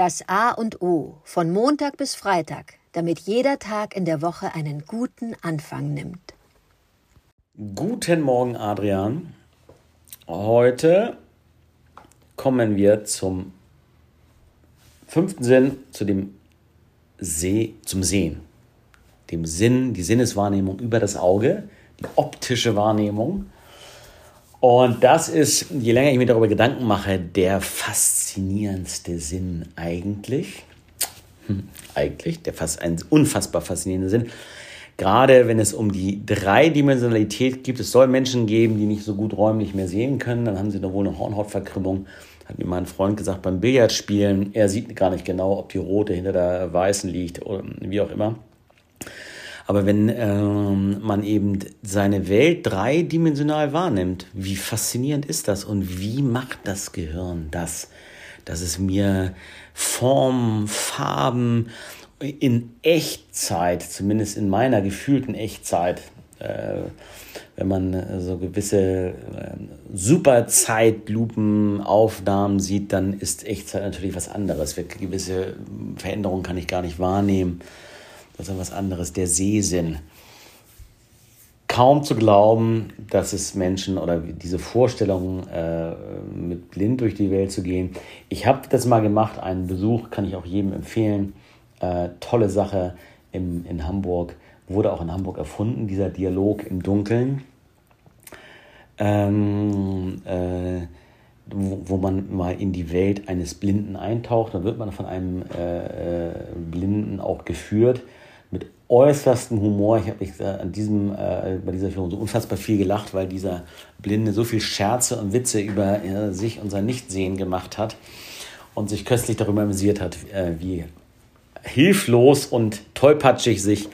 Das A und O von Montag bis Freitag, damit jeder Tag in der Woche einen guten Anfang nimmt. Guten Morgen, Adrian. Heute kommen wir zum fünften Sinn, zu dem See, zum Sehen. Dem Sinn, die Sinneswahrnehmung über das Auge, die optische Wahrnehmung. Und das ist, je länger ich mir darüber Gedanken mache, der faszinierendste Sinn eigentlich. Hm, eigentlich, der fast ein unfassbar faszinierende Sinn. Gerade wenn es um die Dreidimensionalität geht, es soll Menschen geben, die nicht so gut räumlich mehr sehen können, dann haben sie da wohl eine Hornhautverkrümmung. Hat mir mein Freund gesagt, beim Billardspielen, er sieht gar nicht genau, ob die rote hinter der weißen liegt oder wie auch immer. Aber wenn ähm, man eben seine Welt dreidimensional wahrnimmt, wie faszinierend ist das und wie macht das Gehirn das, dass es mir Formen, Farben in Echtzeit, zumindest in meiner gefühlten Echtzeit, äh, wenn man so gewisse äh, Superzeitlupenaufnahmen sieht, dann ist Echtzeit natürlich was anderes. Gewisse Veränderungen kann ich gar nicht wahrnehmen das ist was anderes, der Sehsinn. Kaum zu glauben, dass es Menschen oder diese Vorstellung, äh, mit blind durch die Welt zu gehen. Ich habe das mal gemacht, einen Besuch kann ich auch jedem empfehlen. Äh, tolle Sache im, in Hamburg, wurde auch in Hamburg erfunden, dieser Dialog im Dunkeln. Ähm, äh, wo, wo, man mal in die Welt eines Blinden eintaucht. Dann wird man von einem äh, äh Blinden auch geführt mit äußerstem Humor. Ich habe an diesem, äh, bei dieser Führung so unfassbar viel gelacht, weil dieser Blinde so viel Scherze und Witze über äh, sich und sein Nichtsehen gemacht hat und sich köstlich darüber amüsiert hat, äh, wie hilflos und tollpatschig sich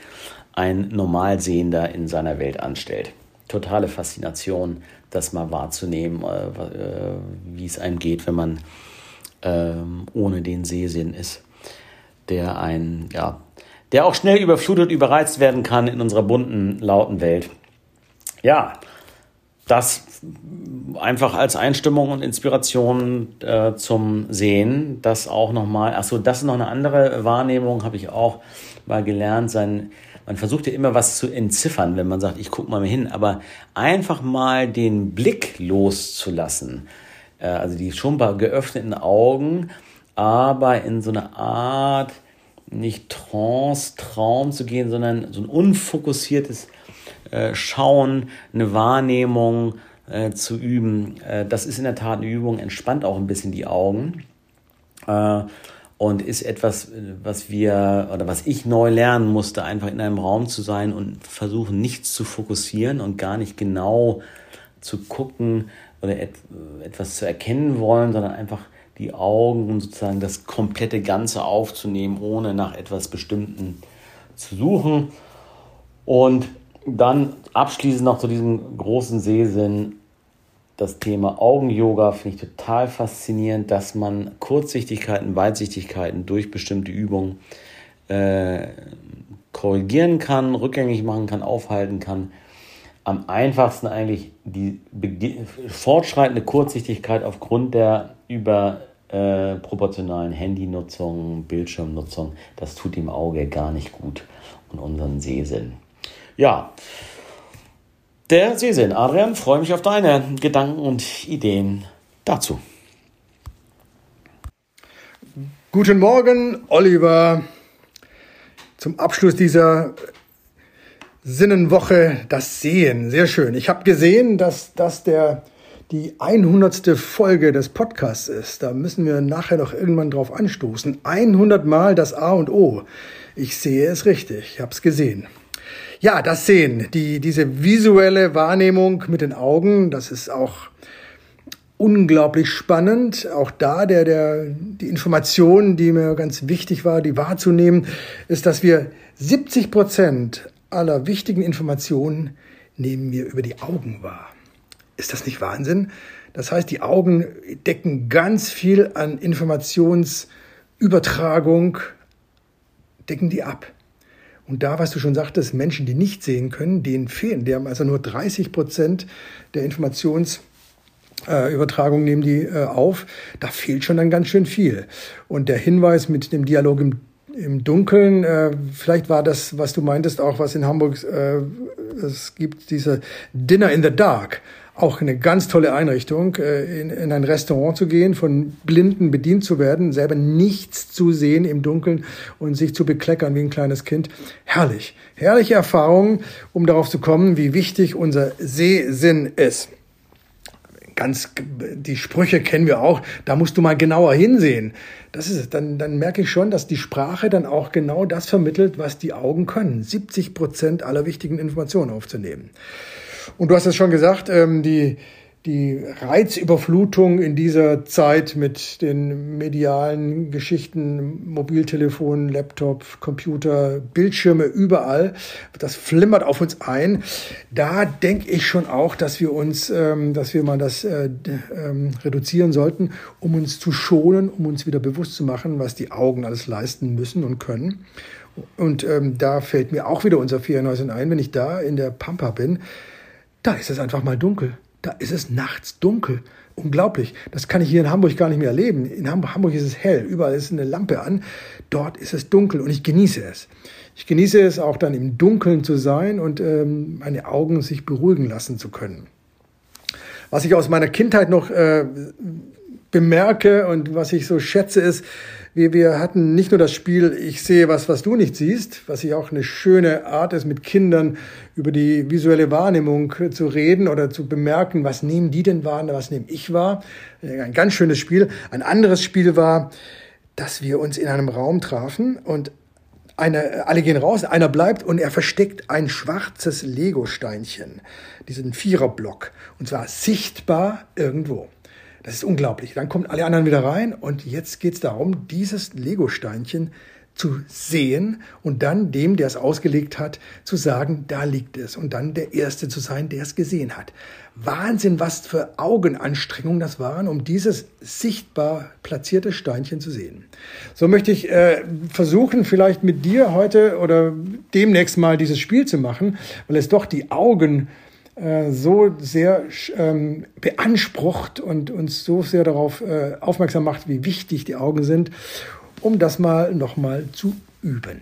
ein Normalsehender in seiner Welt anstellt. Totale Faszination, das mal wahrzunehmen, äh, äh, wie es einem geht, wenn man ähm, ohne den Sehsinn ist, der ein ja, der auch schnell überflutet, überreizt werden kann in unserer bunten, lauten Welt. Ja, das einfach als Einstimmung und Inspiration äh, zum Sehen. Das auch nochmal, achso, das ist noch eine andere Wahrnehmung, habe ich auch mal gelernt. Sein, man versucht ja immer was zu entziffern, wenn man sagt, ich gucke mal hin, aber einfach mal den Blick loszulassen. Äh, also die schon bei geöffneten Augen, aber in so eine Art, nicht Trance, Traum zu gehen, sondern so ein unfokussiertes äh, Schauen, eine Wahrnehmung äh, zu üben. Äh, das ist in der Tat eine Übung, entspannt auch ein bisschen die Augen äh, und ist etwas, was wir oder was ich neu lernen musste, einfach in einem Raum zu sein und versuchen, nichts zu fokussieren und gar nicht genau zu gucken oder et etwas zu erkennen wollen, sondern einfach die Augen sozusagen das komplette Ganze aufzunehmen, ohne nach etwas Bestimmten zu suchen. Und dann abschließend noch zu diesem großen Sehsinn das Thema Augen-Yoga finde ich total faszinierend, dass man Kurzsichtigkeiten, Weitsichtigkeiten durch bestimmte Übungen äh, korrigieren kann, rückgängig machen kann, aufhalten kann. Am einfachsten eigentlich die fortschreitende Kurzsichtigkeit aufgrund der über äh, Handynutzung, Bildschirmnutzung, das tut dem Auge gar nicht gut und unseren Sehsinn. Ja, der Sehsinn. Adrian, freue mich auf deine Gedanken und Ideen dazu. Guten Morgen, Oliver. Zum Abschluss dieser Sinnenwoche das Sehen. Sehr schön. Ich habe gesehen, dass das der die 100. Folge des Podcasts ist. Da müssen wir nachher noch irgendwann drauf anstoßen. 100 Mal das A und O. Ich sehe es richtig. Ich habe es gesehen. Ja, das Sehen, die, diese visuelle Wahrnehmung mit den Augen, das ist auch unglaublich spannend. Auch da der, der, die Information, die mir ganz wichtig war, die wahrzunehmen, ist, dass wir 70 Prozent aller wichtigen Informationen nehmen wir über die Augen wahr. Ist das nicht Wahnsinn? Das heißt, die Augen decken ganz viel an Informationsübertragung, decken die ab. Und da, was du schon sagtest, Menschen, die nicht sehen können, denen fehlen, die haben also nur 30 Prozent der Informations- äh, nehmen die äh, auf. Da fehlt schon dann ganz schön viel. Und der Hinweis mit dem Dialog im, im Dunkeln, äh, vielleicht war das, was du meintest, auch was in Hamburg, äh, es gibt diese Dinner in the Dark auch eine ganz tolle Einrichtung, äh, in, in ein Restaurant zu gehen, von Blinden bedient zu werden, selber nichts zu sehen im Dunkeln und sich zu bekleckern wie ein kleines Kind. Herrlich, herrliche Erfahrungen, um darauf zu kommen, wie wichtig unser Sehsinn ist. Ganz, die Sprüche kennen wir auch, da musst du mal genauer hinsehen. Das ist. Dann, dann merke ich schon, dass die Sprache dann auch genau das vermittelt, was die Augen können. 70 Prozent aller wichtigen Informationen aufzunehmen. Und du hast es schon gesagt, ähm, die, die Reizüberflutung in dieser Zeit mit den medialen Geschichten, Mobiltelefon, Laptop, Computer, Bildschirme überall, das flimmert auf uns ein. Da denke ich schon auch, dass wir uns, ähm, dass wir mal das äh, ähm, reduzieren sollten, um uns zu schonen, um uns wieder bewusst zu machen, was die Augen alles leisten müssen und können. Und ähm, da fällt mir auch wieder unser Ferienhäuschen ein, wenn ich da in der Pampa bin da ist es einfach mal dunkel. Da ist es nachts dunkel. Unglaublich. Das kann ich hier in Hamburg gar nicht mehr erleben. In Hamburg ist es hell. Überall ist eine Lampe an. Dort ist es dunkel und ich genieße es. Ich genieße es auch dann im Dunkeln zu sein und ähm, meine Augen sich beruhigen lassen zu können. Was ich aus meiner Kindheit noch äh, bemerke und was ich so schätze, ist, wir, wir hatten nicht nur das Spiel Ich sehe was, was du nicht siehst, was ich auch eine schöne Art ist, mit Kindern über die visuelle Wahrnehmung zu reden oder zu bemerken, was nehmen die denn wahr, was nehme ich wahr. Ein ganz schönes Spiel. Ein anderes Spiel war, dass wir uns in einem Raum trafen und eine, alle gehen raus, einer bleibt und er versteckt ein schwarzes Lego-Steinchen, diesen Viererblock, und zwar sichtbar irgendwo. Das ist unglaublich. Dann kommen alle anderen wieder rein und jetzt geht es darum, dieses Lego-Steinchen zu sehen und dann dem, der es ausgelegt hat, zu sagen, da liegt es und dann der Erste zu sein, der es gesehen hat. Wahnsinn, was für Augenanstrengungen das waren, um dieses sichtbar platzierte Steinchen zu sehen. So möchte ich äh, versuchen, vielleicht mit dir heute oder demnächst mal dieses Spiel zu machen, weil es doch die Augen äh, so sehr ähm, beansprucht und uns so sehr darauf äh, aufmerksam macht, wie wichtig die Augen sind, um das mal nochmal zu üben.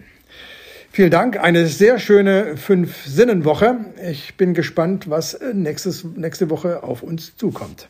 Vielen Dank, eine sehr schöne Fünf-Sinnen-Woche. Ich bin gespannt, was äh, nächstes, nächste Woche auf uns zukommt.